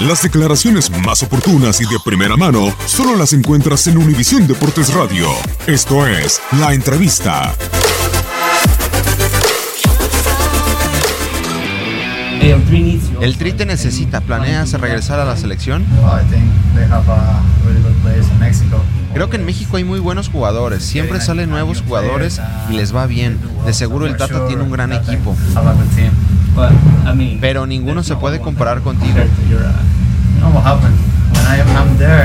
Las declaraciones más oportunas y de primera mano solo las encuentras en Univisión Deportes Radio. Esto es La Entrevista. El Tri te necesita. ¿Planeas regresar a la selección? Creo que en México hay muy buenos jugadores. Siempre salen nuevos jugadores y les va bien. De seguro el Tata tiene un gran equipo. Pero ninguno se puede comparar contigo.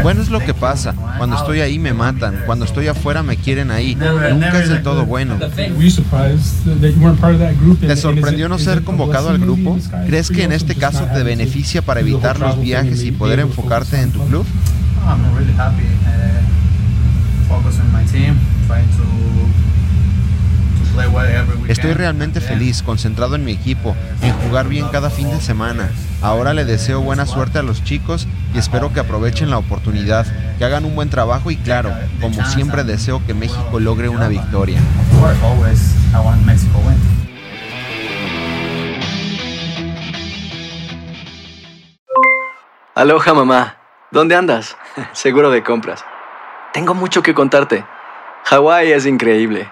Bueno, es lo que pasa. Cuando estoy ahí me matan. Cuando estoy afuera me quieren ahí. Nunca es del todo bueno. ¿Te sorprendió no ser convocado al grupo? ¿Crees que en este caso te beneficia para evitar los viajes y poder enfocarte en tu club? Estoy realmente feliz, concentrado en mi equipo, en jugar bien cada fin de semana. Ahora le deseo buena suerte a los chicos y espero que aprovechen la oportunidad, que hagan un buen trabajo y claro, como siempre deseo que México logre una victoria. Aloha mamá, ¿dónde andas? Seguro de compras. Tengo mucho que contarte. Hawái es increíble.